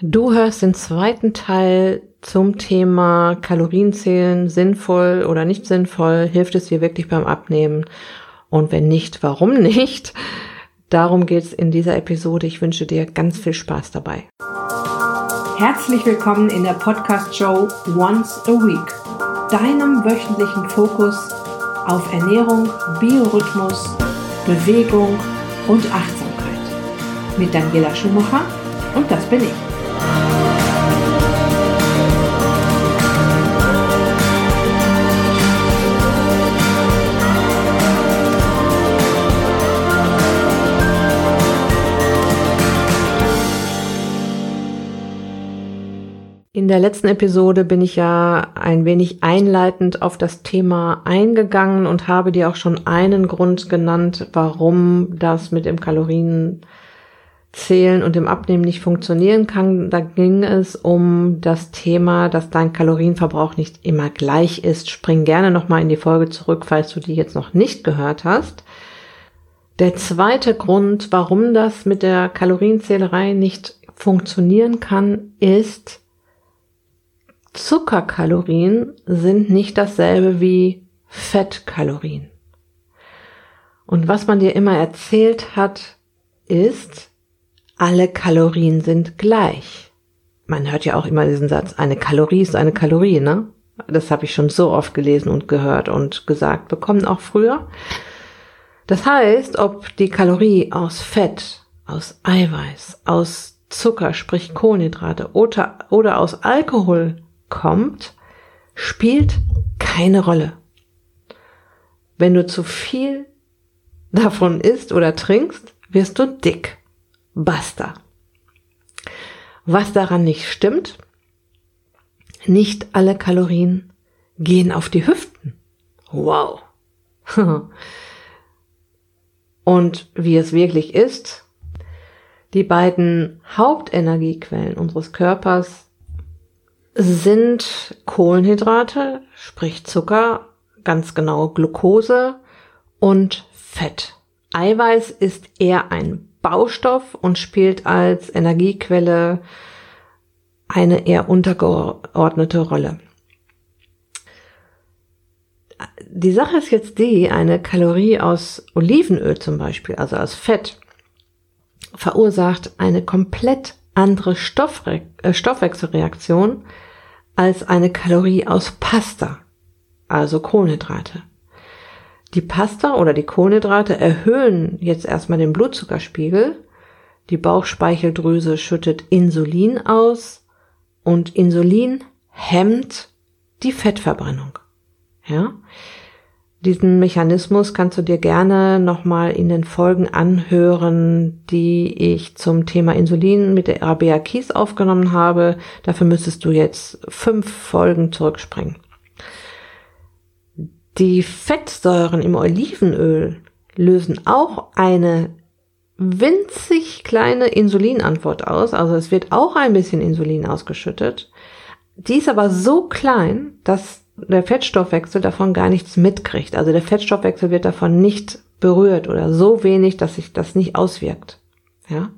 Du hörst den zweiten Teil zum Thema Kalorienzählen, sinnvoll oder nicht sinnvoll, hilft es dir wirklich beim Abnehmen und wenn nicht, warum nicht? Darum geht es in dieser Episode. Ich wünsche dir ganz viel Spaß dabei. Herzlich willkommen in der Podcast-Show Once a Week, deinem wöchentlichen Fokus auf Ernährung, Biorhythmus, Bewegung und Achtsamkeit. Mit Daniela Schumacher und das bin ich. In der letzten Episode bin ich ja ein wenig einleitend auf das Thema eingegangen und habe dir auch schon einen Grund genannt, warum das mit dem Kalorienzählen und dem Abnehmen nicht funktionieren kann. Da ging es um das Thema, dass dein Kalorienverbrauch nicht immer gleich ist. Spring gerne nochmal in die Folge zurück, falls du die jetzt noch nicht gehört hast. Der zweite Grund, warum das mit der Kalorienzählerei nicht funktionieren kann, ist, Zuckerkalorien sind nicht dasselbe wie Fettkalorien. Und was man dir immer erzählt hat, ist, alle Kalorien sind gleich. Man hört ja auch immer diesen Satz, eine Kalorie ist eine Kalorie, ne? Das habe ich schon so oft gelesen und gehört und gesagt bekommen, auch früher. Das heißt, ob die Kalorie aus Fett, aus Eiweiß, aus Zucker, sprich Kohlenhydrate oder, oder aus Alkohol kommt, spielt keine Rolle. Wenn du zu viel davon isst oder trinkst, wirst du dick. Basta. Was daran nicht stimmt, nicht alle Kalorien gehen auf die Hüften. Wow. Und wie es wirklich ist, die beiden Hauptenergiequellen unseres Körpers sind Kohlenhydrate, sprich Zucker, ganz genau Glucose und Fett. Eiweiß ist eher ein Baustoff und spielt als Energiequelle eine eher untergeordnete Rolle. Die Sache ist jetzt die, eine Kalorie aus Olivenöl zum Beispiel, also aus Fett, verursacht eine komplett andere Stoffre äh, Stoffwechselreaktion als eine Kalorie aus Pasta, also Kohlenhydrate. Die Pasta oder die Kohlenhydrate erhöhen jetzt erstmal den Blutzuckerspiegel, die Bauchspeicheldrüse schüttet Insulin aus und Insulin hemmt die Fettverbrennung. Ja? Diesen Mechanismus kannst du dir gerne nochmal in den Folgen anhören, die ich zum Thema Insulin mit der Rabea Kies aufgenommen habe. Dafür müsstest du jetzt fünf Folgen zurückspringen. Die Fettsäuren im Olivenöl lösen auch eine winzig kleine Insulinantwort aus. Also es wird auch ein bisschen Insulin ausgeschüttet. Die ist aber so klein, dass der Fettstoffwechsel davon gar nichts mitkriegt. Also der Fettstoffwechsel wird davon nicht berührt oder so wenig, dass sich das nicht auswirkt. Ja.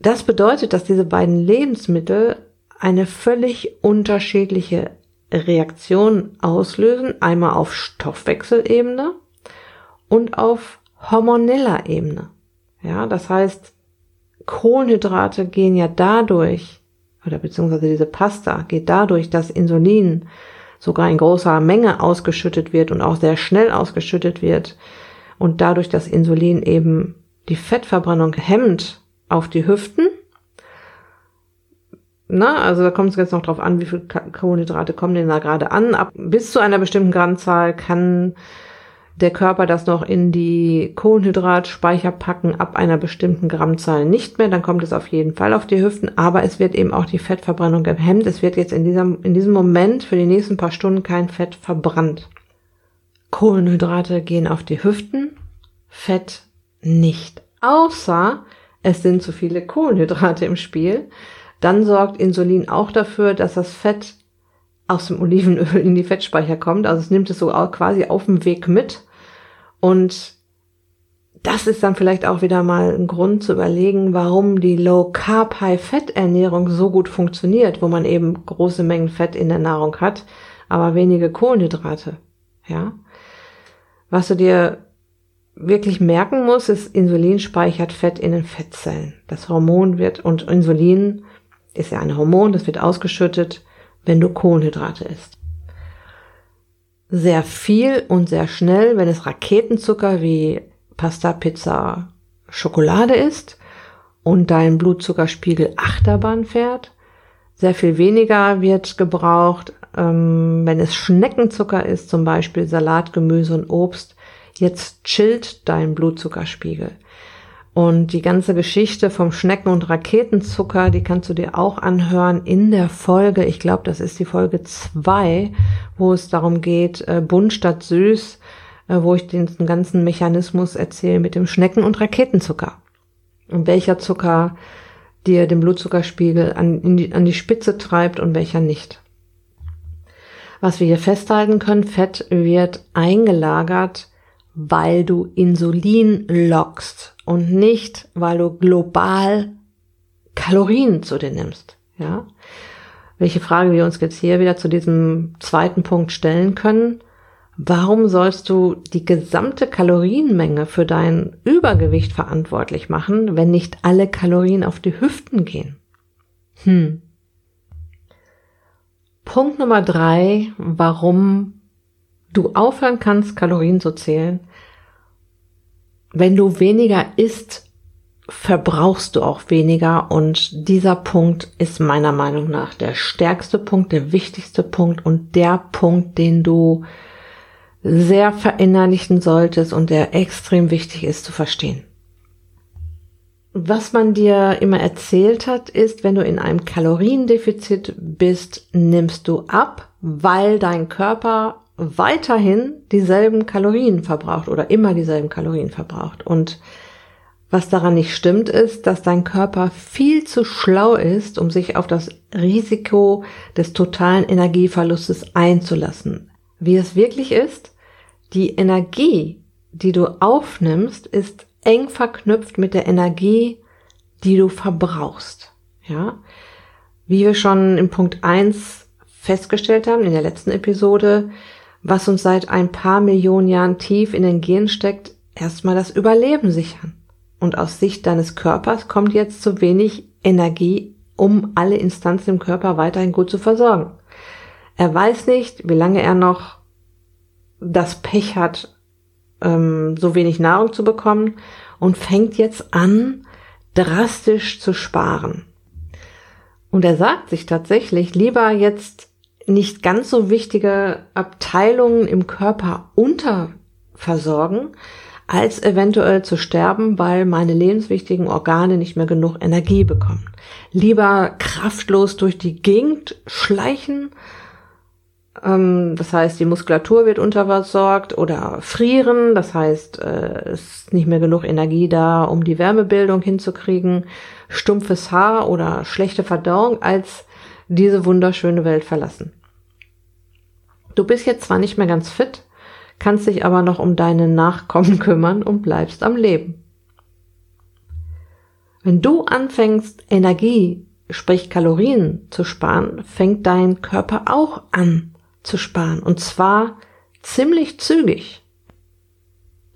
Das bedeutet, dass diese beiden Lebensmittel eine völlig unterschiedliche Reaktion auslösen, einmal auf Stoffwechselebene und auf hormoneller Ebene. Ja, das heißt, Kohlenhydrate gehen ja dadurch oder beziehungsweise diese Pasta geht dadurch, dass Insulin sogar in großer Menge ausgeschüttet wird und auch sehr schnell ausgeschüttet wird und dadurch, dass Insulin eben die Fettverbrennung hemmt auf die Hüften. Na, also da kommt es jetzt noch drauf an, wie viel Kohlenhydrate kommen denn da gerade an. Ab bis zu einer bestimmten Grammzahl kann der Körper das noch in die Kohlenhydratspeicher packen ab einer bestimmten Grammzahl nicht mehr, dann kommt es auf jeden Fall auf die Hüften, aber es wird eben auch die Fettverbrennung gehemmt. Es wird jetzt in diesem, in diesem Moment für die nächsten paar Stunden kein Fett verbrannt. Kohlenhydrate gehen auf die Hüften, Fett nicht. Außer es sind zu viele Kohlenhydrate im Spiel. Dann sorgt Insulin auch dafür, dass das Fett aus dem Olivenöl in die Fettspeicher kommt. Also es nimmt es so quasi auf dem Weg mit und das ist dann vielleicht auch wieder mal ein Grund zu überlegen, warum die Low Carb High Fett Ernährung so gut funktioniert, wo man eben große Mengen Fett in der Nahrung hat, aber wenige Kohlenhydrate. Ja. Was du dir wirklich merken musst, ist, Insulin speichert Fett in den Fettzellen. Das Hormon wird, und Insulin ist ja ein Hormon, das wird ausgeschüttet, wenn du Kohlenhydrate isst. Sehr viel und sehr schnell, wenn es Raketenzucker wie Pasta, Pizza, Schokolade ist und dein Blutzuckerspiegel Achterbahn fährt. Sehr viel weniger wird gebraucht, ähm, wenn es Schneckenzucker ist, zum Beispiel Salat, Gemüse und Obst. Jetzt chillt dein Blutzuckerspiegel. Und die ganze Geschichte vom Schnecken- und Raketenzucker, die kannst du dir auch anhören in der Folge, ich glaube, das ist die Folge zwei, wo es darum geht, äh, bunt statt süß, äh, wo ich den ganzen Mechanismus erzähle mit dem Schnecken- und Raketenzucker. Und welcher Zucker dir den Blutzuckerspiegel an, die, an die Spitze treibt und welcher nicht. Was wir hier festhalten können, Fett wird eingelagert, weil du Insulin lockst und nicht, weil du global Kalorien zu dir nimmst. Ja? Welche Frage wir uns jetzt hier wieder zu diesem zweiten Punkt stellen können. Warum sollst du die gesamte Kalorienmenge für dein Übergewicht verantwortlich machen, wenn nicht alle Kalorien auf die Hüften gehen? Hm. Punkt Nummer drei, warum du aufhören kannst, Kalorien zu zählen, wenn du weniger isst, verbrauchst du auch weniger und dieser Punkt ist meiner Meinung nach der stärkste Punkt, der wichtigste Punkt und der Punkt, den du sehr verinnerlichen solltest und der extrem wichtig ist zu verstehen. Was man dir immer erzählt hat, ist, wenn du in einem Kaloriendefizit bist, nimmst du ab, weil dein Körper weiterhin dieselben Kalorien verbraucht oder immer dieselben Kalorien verbraucht. Und was daran nicht stimmt, ist, dass dein Körper viel zu schlau ist, um sich auf das Risiko des totalen Energieverlustes einzulassen. Wie es wirklich ist, die Energie, die du aufnimmst, ist eng verknüpft mit der Energie, die du verbrauchst. Ja? Wie wir schon im Punkt eins festgestellt haben in der letzten Episode, was uns seit ein paar Millionen Jahren tief in den Genen steckt, erstmal das Überleben sichern. Und aus Sicht deines Körpers kommt jetzt zu wenig Energie, um alle Instanzen im Körper weiterhin gut zu versorgen. Er weiß nicht, wie lange er noch das Pech hat, ähm, so wenig Nahrung zu bekommen und fängt jetzt an, drastisch zu sparen. Und er sagt sich tatsächlich, lieber jetzt nicht ganz so wichtige Abteilungen im Körper unterversorgen, als eventuell zu sterben, weil meine lebenswichtigen Organe nicht mehr genug Energie bekommen. Lieber kraftlos durch die Gegend schleichen, ähm, das heißt, die Muskulatur wird unterversorgt oder frieren, das heißt, äh, es ist nicht mehr genug Energie da, um die Wärmebildung hinzukriegen, stumpfes Haar oder schlechte Verdauung, als diese wunderschöne Welt verlassen. Du bist jetzt zwar nicht mehr ganz fit, kannst dich aber noch um deine Nachkommen kümmern und bleibst am Leben. Wenn du anfängst, Energie, sprich Kalorien zu sparen, fängt dein Körper auch an zu sparen. Und zwar ziemlich zügig.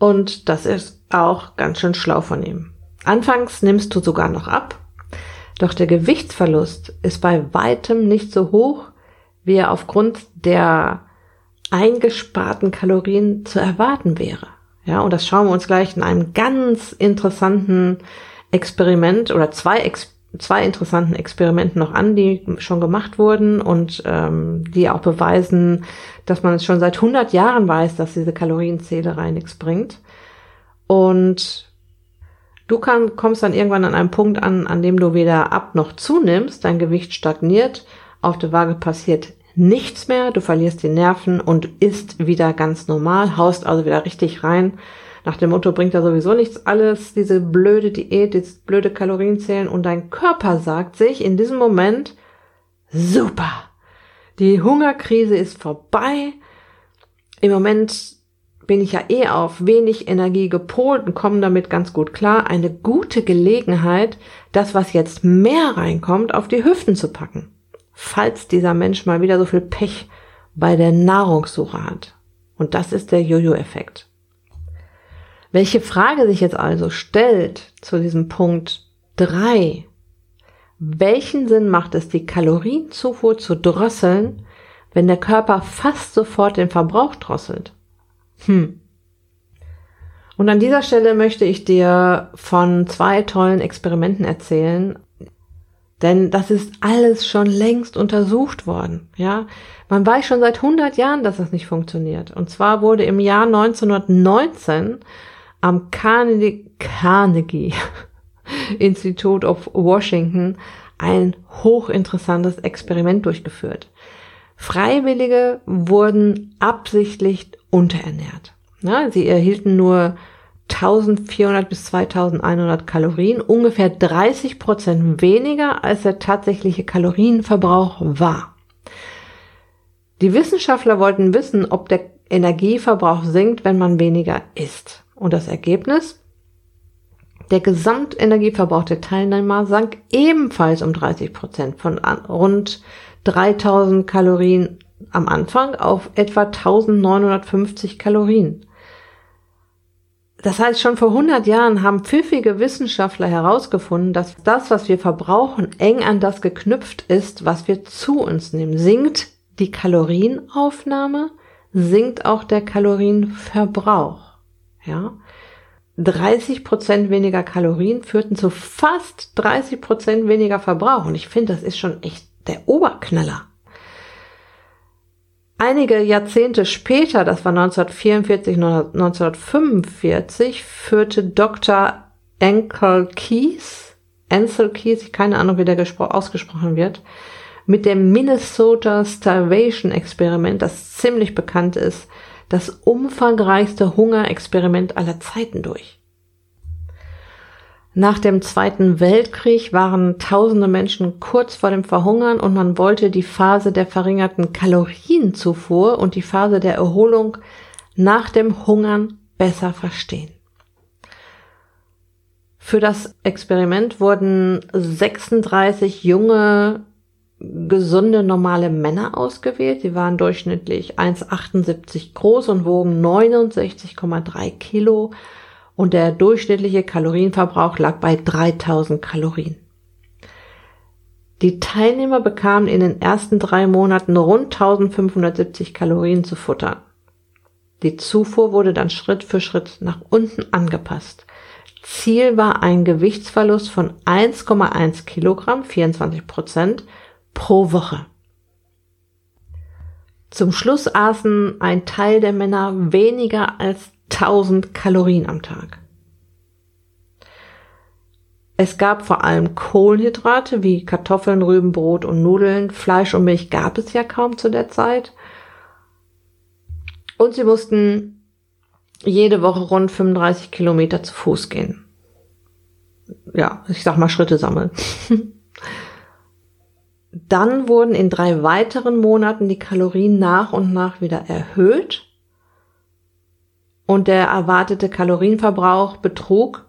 Und das ist auch ganz schön schlau von ihm. Anfangs nimmst du sogar noch ab, doch der Gewichtsverlust ist bei weitem nicht so hoch, wie er aufgrund der eingesparten Kalorien zu erwarten wäre. Ja, und das schauen wir uns gleich in einem ganz interessanten Experiment oder zwei, Ex zwei interessanten Experimenten noch an, die schon gemacht wurden und ähm, die auch beweisen, dass man es schon seit 100 Jahren weiß, dass diese Kalorienzählerei nichts bringt. Und du kann, kommst dann irgendwann an einem Punkt an, an dem du weder ab noch zunimmst, dein Gewicht stagniert, auf der Waage passiert nichts mehr, du verlierst die Nerven und isst wieder ganz normal, haust also wieder richtig rein. Nach dem Motto bringt da sowieso nichts alles, diese blöde Diät, dieses blöde Kalorienzählen und dein Körper sagt sich in diesem Moment, super, die Hungerkrise ist vorbei. Im Moment bin ich ja eh auf wenig Energie gepolt und komme damit ganz gut klar, eine gute Gelegenheit, das, was jetzt mehr reinkommt, auf die Hüften zu packen. Falls dieser Mensch mal wieder so viel Pech bei der Nahrungssuche hat. Und das ist der Jojo-Effekt. Welche Frage sich jetzt also stellt zu diesem Punkt drei: Welchen Sinn macht es, die Kalorienzufuhr zu drosseln, wenn der Körper fast sofort den Verbrauch drosselt? Hm. Und an dieser Stelle möchte ich dir von zwei tollen Experimenten erzählen, denn das ist alles schon längst untersucht worden, ja. Man weiß schon seit 100 Jahren, dass das nicht funktioniert. Und zwar wurde im Jahr 1919 am Carnegie, Carnegie Institute of Washington ein hochinteressantes Experiment durchgeführt. Freiwillige wurden absichtlich unterernährt. Ja, sie erhielten nur 1400 bis 2100 Kalorien, ungefähr 30 Prozent weniger als der tatsächliche Kalorienverbrauch war. Die Wissenschaftler wollten wissen, ob der Energieverbrauch sinkt, wenn man weniger isst. Und das Ergebnis? Der Gesamtenergieverbrauch der Teilnehmer sank ebenfalls um 30 Prozent von rund 3000 Kalorien am Anfang auf etwa 1950 Kalorien. Das heißt, schon vor 100 Jahren haben pfiffige Wissenschaftler herausgefunden, dass das, was wir verbrauchen, eng an das geknüpft ist, was wir zu uns nehmen. Sinkt die Kalorienaufnahme, sinkt auch der Kalorienverbrauch. Ja? 30 Prozent weniger Kalorien führten zu fast 30 Prozent weniger Verbrauch. Und ich finde, das ist schon echt der Oberknaller. Einige Jahrzehnte später, das war 1944, 1945, führte Dr. Enkel Keys, Ansel Keys, keine Ahnung, wie der ausgesprochen wird, mit dem Minnesota Starvation Experiment, das ziemlich bekannt ist, das umfangreichste Hungerexperiment aller Zeiten durch. Nach dem Zweiten Weltkrieg waren tausende Menschen kurz vor dem Verhungern und man wollte die Phase der verringerten Kalorienzufuhr und die Phase der Erholung nach dem Hungern besser verstehen. Für das Experiment wurden 36 junge, gesunde, normale Männer ausgewählt. Sie waren durchschnittlich 1,78 groß und wogen 69,3 Kilo und der durchschnittliche Kalorienverbrauch lag bei 3000 Kalorien. Die Teilnehmer bekamen in den ersten drei Monaten rund 1570 Kalorien zu futtern. Die Zufuhr wurde dann Schritt für Schritt nach unten angepasst. Ziel war ein Gewichtsverlust von 1,1 Kilogramm, 24 Prozent, pro Woche. Zum Schluss aßen ein Teil der Männer weniger als 1000 Kalorien am Tag. Es gab vor allem Kohlenhydrate wie Kartoffeln, Rüben, Brot und Nudeln. Fleisch und Milch gab es ja kaum zu der Zeit. Und sie mussten jede Woche rund 35 Kilometer zu Fuß gehen. Ja, ich sag mal Schritte sammeln. Dann wurden in drei weiteren Monaten die Kalorien nach und nach wieder erhöht und der erwartete Kalorienverbrauch betrug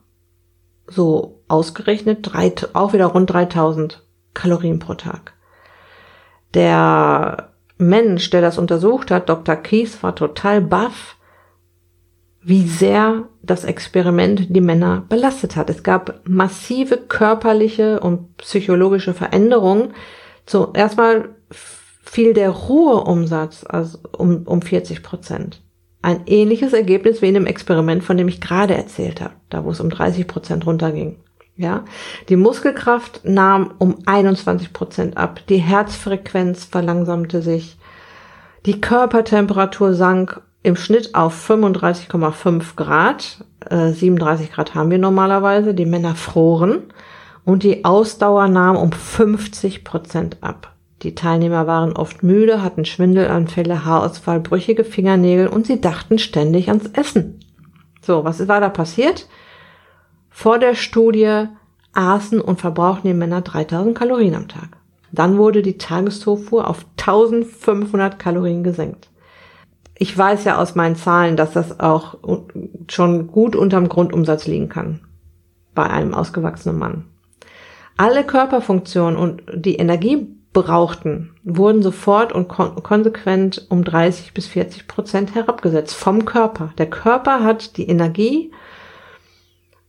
so ausgerechnet drei, auch wieder rund 3000 Kalorien pro Tag. Der Mensch, der das untersucht hat, Dr. Kies, war total baff, wie sehr das Experiment die Männer belastet hat. Es gab massive körperliche und psychologische Veränderungen. So, erstmal fiel der Ruheumsatz also um, um 40 Prozent. Ein ähnliches Ergebnis wie in dem Experiment, von dem ich gerade erzählt habe, da wo es um 30 Prozent runterging. Ja, die Muskelkraft nahm um 21 Prozent ab, die Herzfrequenz verlangsamte sich, die Körpertemperatur sank im Schnitt auf 35,5 Grad, äh, 37 Grad haben wir normalerweise, die Männer froren. Und die Ausdauer nahm um 50 Prozent ab. Die Teilnehmer waren oft müde, hatten Schwindelanfälle, Haarausfall, brüchige Fingernägel und sie dachten ständig ans Essen. So, was war da passiert? Vor der Studie aßen und verbrauchten die Männer 3000 Kalorien am Tag. Dann wurde die Tageszufuhr auf 1500 Kalorien gesenkt. ich weiß ja aus meinen Zahlen, dass das auch schon gut unterm Grundumsatz liegen kann bei einem ausgewachsenen Mann. Alle Körperfunktionen und die Energie brauchten, wurden sofort und kon konsequent um 30 bis 40 Prozent herabgesetzt vom Körper. Der Körper hat die Energie,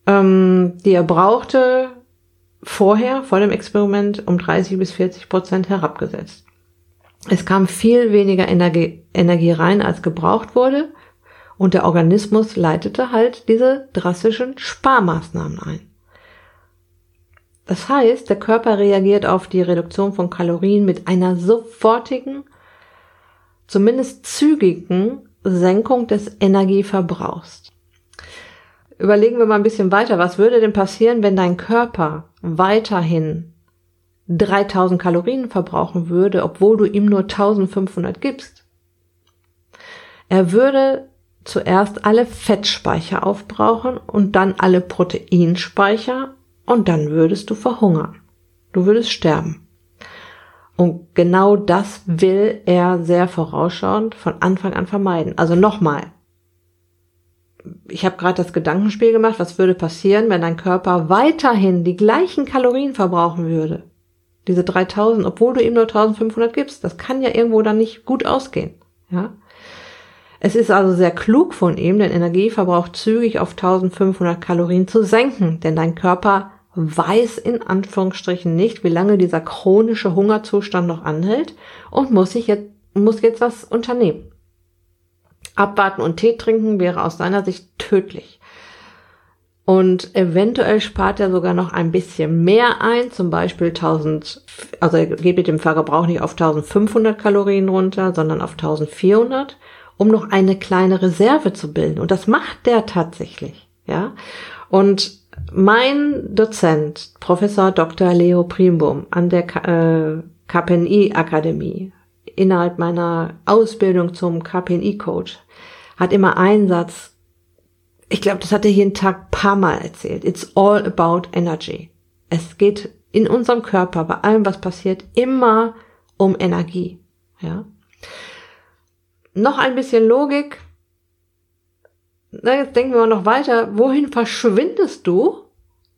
ähm, die er brauchte, vorher, vor dem Experiment, um 30 bis 40 Prozent herabgesetzt. Es kam viel weniger Energie, Energie rein, als gebraucht wurde, und der Organismus leitete halt diese drastischen Sparmaßnahmen ein. Das heißt, der Körper reagiert auf die Reduktion von Kalorien mit einer sofortigen, zumindest zügigen Senkung des Energieverbrauchs. Überlegen wir mal ein bisschen weiter. Was würde denn passieren, wenn dein Körper weiterhin 3000 Kalorien verbrauchen würde, obwohl du ihm nur 1500 gibst? Er würde zuerst alle Fettspeicher aufbrauchen und dann alle Proteinspeicher und dann würdest du verhungern. Du würdest sterben. Und genau das will er sehr vorausschauend von Anfang an vermeiden. Also nochmal. Ich habe gerade das Gedankenspiel gemacht, was würde passieren, wenn dein Körper weiterhin die gleichen Kalorien verbrauchen würde. Diese 3000, obwohl du ihm nur 1500 gibst. Das kann ja irgendwo dann nicht gut ausgehen. Ja. Es ist also sehr klug von ihm, den Energieverbrauch zügig auf 1500 Kalorien zu senken, denn dein Körper weiß in Anführungsstrichen nicht, wie lange dieser chronische Hungerzustand noch anhält und muss sich jetzt, muss jetzt was unternehmen. Abwarten und Tee trinken wäre aus seiner Sicht tödlich. Und eventuell spart er sogar noch ein bisschen mehr ein, zum Beispiel 1000, also er geht mit dem Verbrauch nicht auf 1500 Kalorien runter, sondern auf 1400, um noch eine kleine Reserve zu bilden. Und das macht der tatsächlich, ja. Und mein Dozent, Professor Dr. Leo Primbum an der äh, KPNI Akademie, innerhalb meiner Ausbildung zum KPNI Coach, hat immer einen Satz, ich glaube, das hat er jeden Tag paar Mal erzählt. It's all about energy. Es geht in unserem Körper, bei allem, was passiert, immer um Energie. Ja. Noch ein bisschen Logik na, jetzt denken wir mal noch weiter, wohin verschwindest du,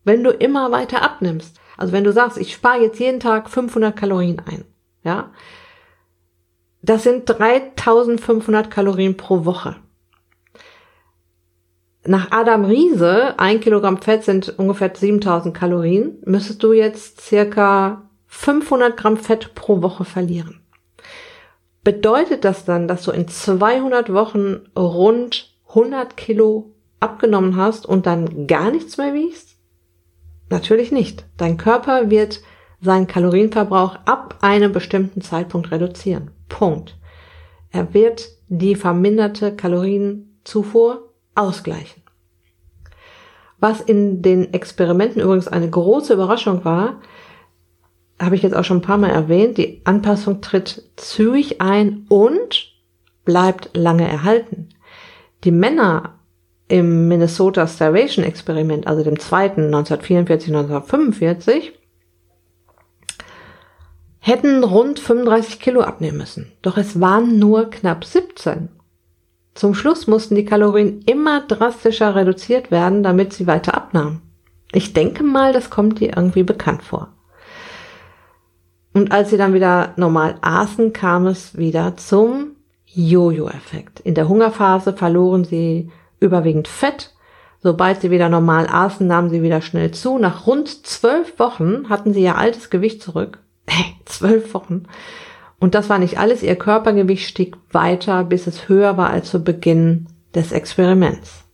wenn du immer weiter abnimmst? Also wenn du sagst, ich spare jetzt jeden Tag 500 Kalorien ein, ja, das sind 3500 Kalorien pro Woche. Nach Adam Riese, ein Kilogramm Fett sind ungefähr 7000 Kalorien, müsstest du jetzt circa 500 Gramm Fett pro Woche verlieren. Bedeutet das dann, dass du in 200 Wochen rund 100 Kilo abgenommen hast und dann gar nichts mehr wiegst? Natürlich nicht. Dein Körper wird seinen Kalorienverbrauch ab einem bestimmten Zeitpunkt reduzieren. Punkt. Er wird die verminderte Kalorienzufuhr ausgleichen. Was in den Experimenten übrigens eine große Überraschung war, habe ich jetzt auch schon ein paar Mal erwähnt, die Anpassung tritt zügig ein und bleibt lange erhalten. Die Männer im Minnesota Starvation Experiment, also dem zweiten 1944, 1945, hätten rund 35 Kilo abnehmen müssen. Doch es waren nur knapp 17. Zum Schluss mussten die Kalorien immer drastischer reduziert werden, damit sie weiter abnahmen. Ich denke mal, das kommt dir irgendwie bekannt vor. Und als sie dann wieder normal aßen, kam es wieder zum Jojo-Effekt. In der Hungerphase verloren sie überwiegend Fett. Sobald sie wieder normal aßen, nahmen sie wieder schnell zu. Nach rund zwölf Wochen hatten sie ihr altes Gewicht zurück. Zwölf Wochen. Und das war nicht alles. Ihr Körpergewicht stieg weiter, bis es höher war als zu Beginn des Experiments.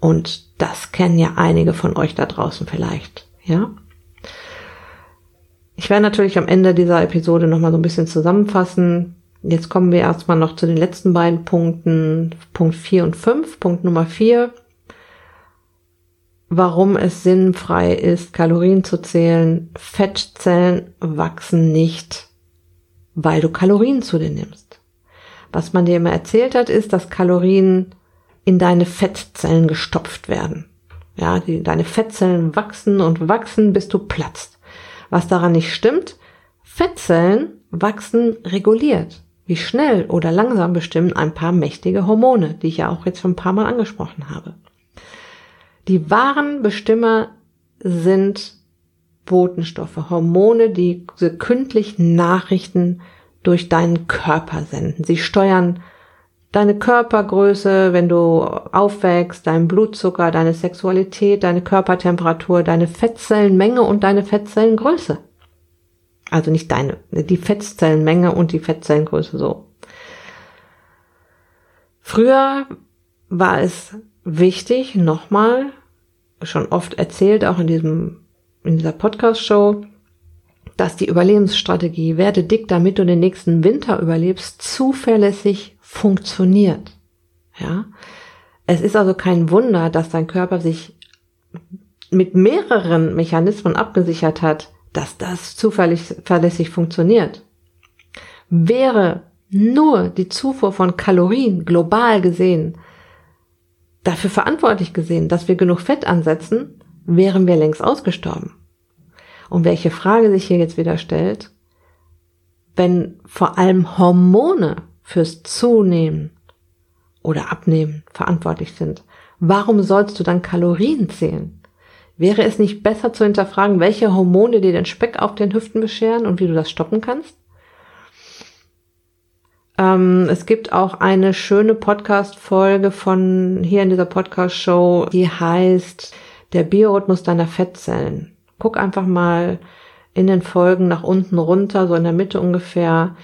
Und das kennen ja einige von euch da draußen vielleicht, ja? Ich werde natürlich am Ende dieser Episode nochmal so ein bisschen zusammenfassen, Jetzt kommen wir erstmal noch zu den letzten beiden Punkten, Punkt 4 und 5. Punkt Nummer 4, warum es sinnfrei ist, Kalorien zu zählen. Fettzellen wachsen nicht, weil du Kalorien zu dir nimmst. Was man dir immer erzählt hat, ist, dass Kalorien in deine Fettzellen gestopft werden. Ja, die, deine Fettzellen wachsen und wachsen, bis du platzt. Was daran nicht stimmt, Fettzellen wachsen reguliert Wie schnell oder langsam bestimmen ein paar mächtige Hormone, die ich ja auch jetzt schon ein paar Mal angesprochen habe. Die wahren Bestimmer sind Botenstoffe, Hormone, die sekündlich Nachrichten durch deinen Körper senden. Sie steuern deine Körpergröße, wenn du aufwächst, dein Blutzucker, deine Sexualität, deine Körpertemperatur, deine Fettzellenmenge und deine Fettzellengröße. Also nicht deine, die Fettzellenmenge und die Fettzellengröße so. Früher war es wichtig, nochmal, schon oft erzählt, auch in diesem, in dieser Podcast-Show, dass die Überlebensstrategie werde dick, damit du den nächsten Winter überlebst, zuverlässig funktioniert. Ja. Es ist also kein Wunder, dass dein Körper sich mit mehreren Mechanismen abgesichert hat, dass das zuverlässig funktioniert. Wäre nur die Zufuhr von Kalorien global gesehen dafür verantwortlich gesehen, dass wir genug Fett ansetzen, wären wir längst ausgestorben. Und welche Frage sich hier jetzt wieder stellt, wenn vor allem Hormone fürs Zunehmen oder Abnehmen verantwortlich sind, warum sollst du dann Kalorien zählen? Wäre es nicht besser zu hinterfragen, welche Hormone dir den Speck auf den Hüften bescheren und wie du das stoppen kannst? Ähm, es gibt auch eine schöne Podcast-Folge von hier in dieser Podcast-Show, die heißt Der Biorhythmus deiner Fettzellen. Guck einfach mal in den Folgen nach unten runter, so in der Mitte ungefähr.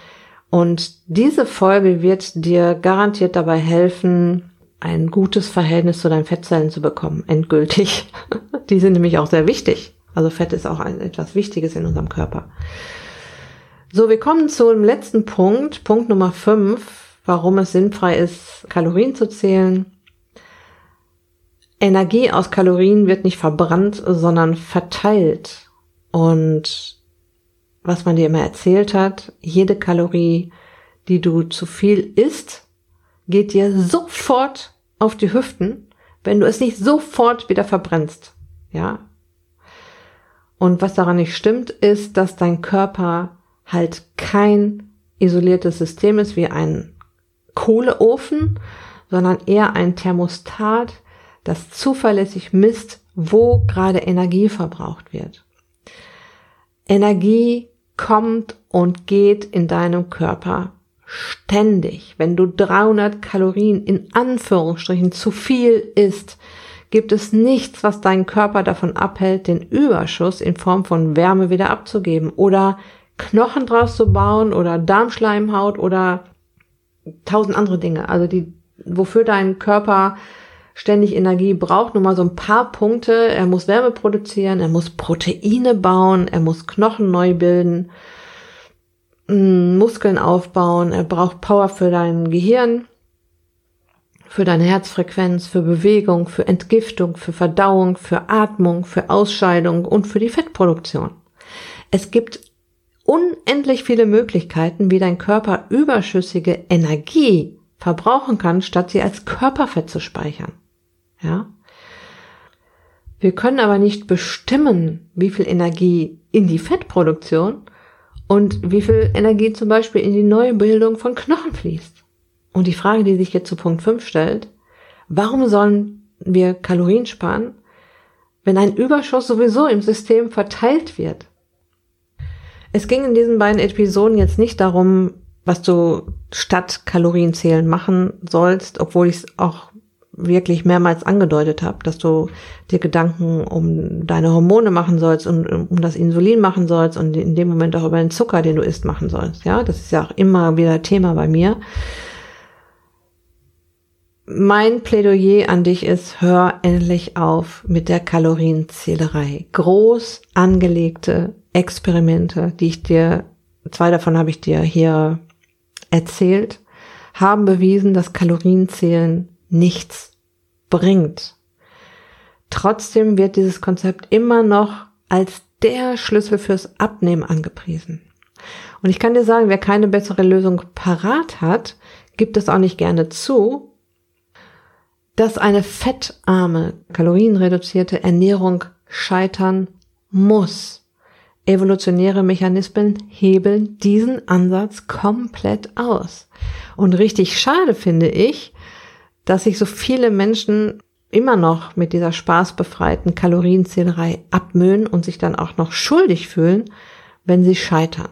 Und diese Folge wird dir garantiert dabei helfen, ein gutes Verhältnis zu deinen Fettzellen zu bekommen, endgültig. Die sind nämlich auch sehr wichtig. Also Fett ist auch ein, etwas Wichtiges in unserem Körper. So, wir kommen zum letzten Punkt, Punkt Nummer 5, warum es sinnfrei ist, Kalorien zu zählen. Energie aus Kalorien wird nicht verbrannt, sondern verteilt. Und was man dir immer erzählt hat, jede Kalorie, die du zu viel isst, geht dir sofort auf die Hüften, wenn du es nicht sofort wieder verbrennst. Ja. Und was daran nicht stimmt, ist, dass dein Körper halt kein isoliertes System ist wie ein Kohleofen, sondern eher ein Thermostat, das zuverlässig misst, wo gerade Energie verbraucht wird. Energie kommt und geht in deinem Körper ständig. Wenn du 300 Kalorien in Anführungsstrichen zu viel isst, gibt es nichts, was deinen Körper davon abhält, den Überschuss in Form von Wärme wieder abzugeben oder Knochen draus zu bauen oder Darmschleimhaut oder tausend andere Dinge. Also die, wofür dein Körper ständig Energie braucht, nur mal so ein paar Punkte. Er muss Wärme produzieren, er muss Proteine bauen, er muss Knochen neu bilden, Muskeln aufbauen, er braucht Power für dein Gehirn, für deine Herzfrequenz, für Bewegung, für Entgiftung, für Verdauung, für Atmung, für Ausscheidung und für die Fettproduktion. Es gibt unendlich viele Möglichkeiten, wie dein Körper überschüssige Energie verbrauchen kann, statt sie als Körperfett zu speichern. Ja? Wir können aber nicht bestimmen, wie viel Energie in die Fettproduktion und wie viel Energie zum Beispiel in die Neubildung von Knochen fließt. Und die Frage, die sich jetzt zu Punkt 5 stellt, warum sollen wir Kalorien sparen, wenn ein Überschuss sowieso im System verteilt wird? Es ging in diesen beiden Episoden jetzt nicht darum, was du statt Kalorienzählen machen sollst, obwohl ich es auch wirklich mehrmals angedeutet habe, dass du dir Gedanken um deine Hormone machen sollst und um das Insulin machen sollst und in dem Moment auch über den Zucker, den du isst, machen sollst. Ja, das ist ja auch immer wieder Thema bei mir. Mein Plädoyer an dich ist, hör endlich auf mit der Kalorienzählerei. Groß angelegte Experimente, die ich dir, zwei davon habe ich dir hier erzählt, haben bewiesen, dass Kalorienzählen nichts bringt. Trotzdem wird dieses Konzept immer noch als der Schlüssel fürs Abnehmen angepriesen. Und ich kann dir sagen, wer keine bessere Lösung parat hat, gibt es auch nicht gerne zu, dass eine fettarme, kalorienreduzierte Ernährung scheitern muss. evolutionäre Mechanismen hebeln diesen Ansatz komplett aus. Und richtig schade finde ich, dass sich so viele Menschen immer noch mit dieser spaßbefreiten Kalorienzählerei abmühen und sich dann auch noch schuldig fühlen, wenn sie scheitern.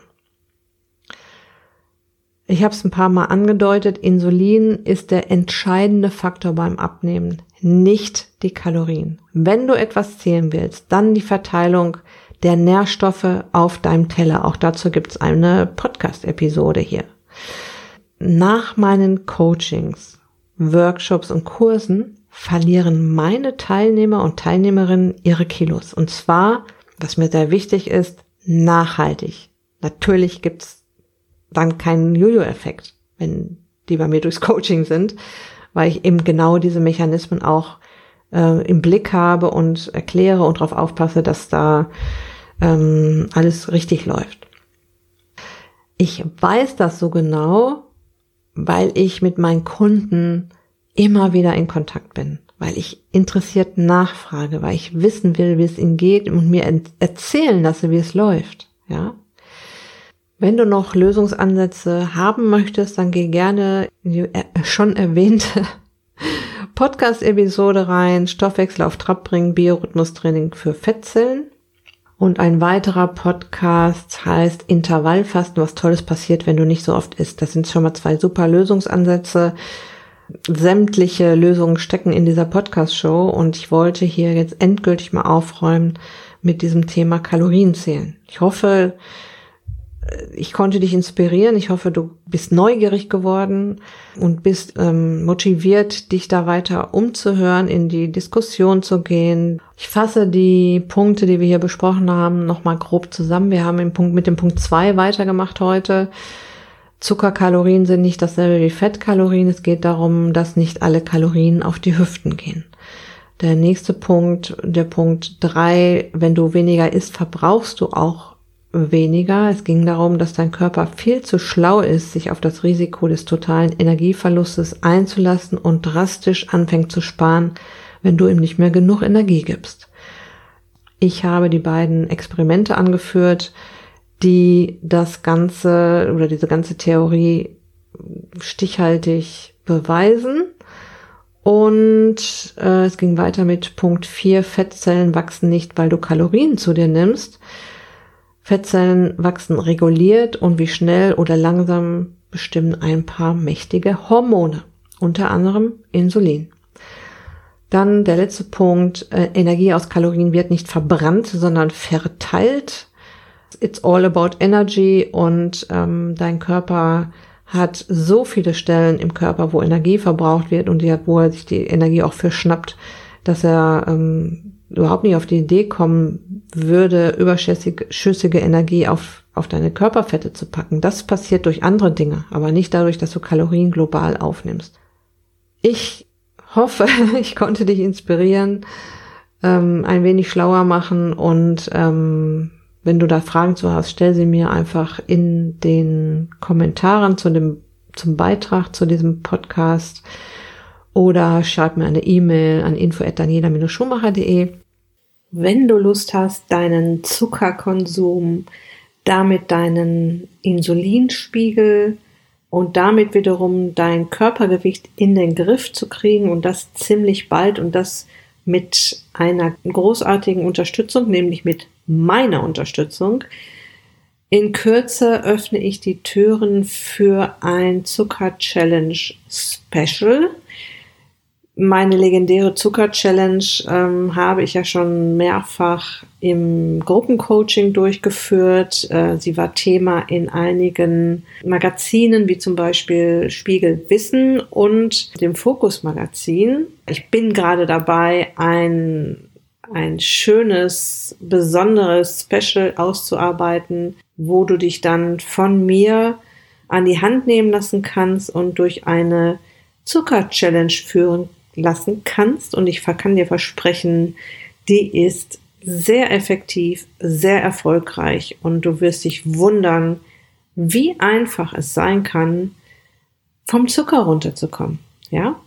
Ich habe es ein paar Mal angedeutet, Insulin ist der entscheidende Faktor beim Abnehmen, nicht die Kalorien. Wenn du etwas zählen willst, dann die Verteilung der Nährstoffe auf deinem Teller. Auch dazu gibt es eine Podcast-Episode hier. Nach meinen Coachings, Workshops und Kursen verlieren meine Teilnehmer und Teilnehmerinnen ihre Kilos. Und zwar, was mir sehr wichtig ist, nachhaltig. Natürlich gibt's dann keinen Jojo-Effekt, wenn die bei mir durchs Coaching sind, weil ich eben genau diese Mechanismen auch äh, im Blick habe und erkläre und darauf aufpasse, dass da ähm, alles richtig läuft. Ich weiß das so genau, weil ich mit meinen Kunden immer wieder in Kontakt bin, weil ich interessiert nachfrage, weil ich wissen will, wie es ihnen geht und mir erzählen lasse, wie es läuft. Ja, wenn du noch Lösungsansätze haben möchtest, dann geh gerne in die schon erwähnte Podcast-Episode rein, Stoffwechsel auf Trab bringen, Biorhythmustraining für Fettzellen. Und ein weiterer Podcast heißt Intervallfasten, was Tolles passiert, wenn du nicht so oft isst. Das sind schon mal zwei super Lösungsansätze. Sämtliche Lösungen stecken in dieser Podcast-Show und ich wollte hier jetzt endgültig mal aufräumen mit diesem Thema Kalorienzählen. Ich hoffe, ich konnte dich inspirieren. Ich hoffe, du bist neugierig geworden und bist ähm, motiviert, dich da weiter umzuhören, in die Diskussion zu gehen. Ich fasse die Punkte, die wir hier besprochen haben, nochmal grob zusammen. Wir haben im Punkt, mit dem Punkt zwei weitergemacht heute. Zuckerkalorien sind nicht dasselbe wie Fettkalorien. Es geht darum, dass nicht alle Kalorien auf die Hüften gehen. Der nächste Punkt, der Punkt drei, wenn du weniger isst, verbrauchst du auch weniger. Es ging darum, dass dein Körper viel zu schlau ist, sich auf das Risiko des totalen Energieverlustes einzulassen und drastisch anfängt zu sparen, wenn du ihm nicht mehr genug Energie gibst. Ich habe die beiden Experimente angeführt, die das Ganze oder diese ganze Theorie stichhaltig beweisen. Und äh, es ging weiter mit Punkt 4, Fettzellen wachsen nicht, weil du Kalorien zu dir nimmst, Fettzellen wachsen reguliert und wie schnell oder langsam bestimmen ein paar mächtige Hormone, unter anderem Insulin. Dann der letzte Punkt, äh, Energie aus Kalorien wird nicht verbrannt, sondern verteilt. It's all about energy und ähm, dein Körper hat so viele Stellen im Körper, wo Energie verbraucht wird und wo er sich die Energie auch für schnappt, dass er ähm, überhaupt nicht auf die Idee kommen würde, überschüssige Energie auf, auf deine Körperfette zu packen. Das passiert durch andere Dinge, aber nicht dadurch, dass du Kalorien global aufnimmst. Ich hoffe, ich konnte dich inspirieren, ähm, ein wenig schlauer machen und ähm, wenn du da Fragen zu hast, stell sie mir einfach in den Kommentaren zu dem, zum Beitrag zu diesem Podcast oder schreib mir eine E-Mail an info@daniela-schumacher.de wenn du Lust hast, deinen Zuckerkonsum, damit deinen Insulinspiegel und damit wiederum dein Körpergewicht in den Griff zu kriegen und das ziemlich bald und das mit einer großartigen Unterstützung, nämlich mit meiner Unterstützung. In Kürze öffne ich die Türen für ein Zucker Challenge Special. Meine legendäre Zucker-Challenge ähm, habe ich ja schon mehrfach im Gruppencoaching durchgeführt. Äh, sie war Thema in einigen Magazinen, wie zum Beispiel Spiegel Wissen und dem Fokus Magazin. Ich bin gerade dabei, ein, ein schönes, besonderes Special auszuarbeiten, wo du dich dann von mir an die Hand nehmen lassen kannst und durch eine Zucker-Challenge führen lassen kannst. Und ich kann dir versprechen, die ist sehr effektiv, sehr erfolgreich und du wirst dich wundern, wie einfach es sein kann, vom Zucker runterzukommen. Ja?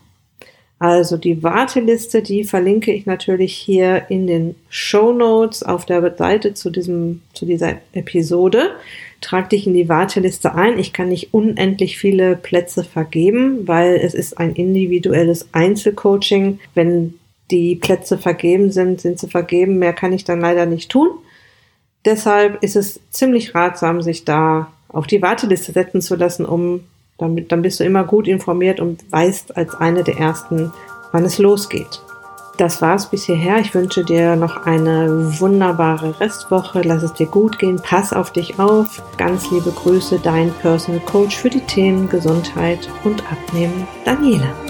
Also die Warteliste, die verlinke ich natürlich hier in den Show Notes auf der Seite zu diesem, zu dieser Episode. Trag dich in die Warteliste ein. Ich kann nicht unendlich viele Plätze vergeben, weil es ist ein individuelles Einzelcoaching. Wenn die Plätze vergeben sind, sind sie vergeben. Mehr kann ich dann leider nicht tun. Deshalb ist es ziemlich ratsam, sich da auf die Warteliste setzen zu lassen, um damit, dann bist du immer gut informiert und weißt als eine der ersten, wann es losgeht. Das war's bis hierher. Ich wünsche dir noch eine wunderbare Restwoche. Lass es dir gut gehen. Pass auf dich auf. Ganz liebe Grüße, dein Personal Coach für die Themen Gesundheit und Abnehmen, Daniela.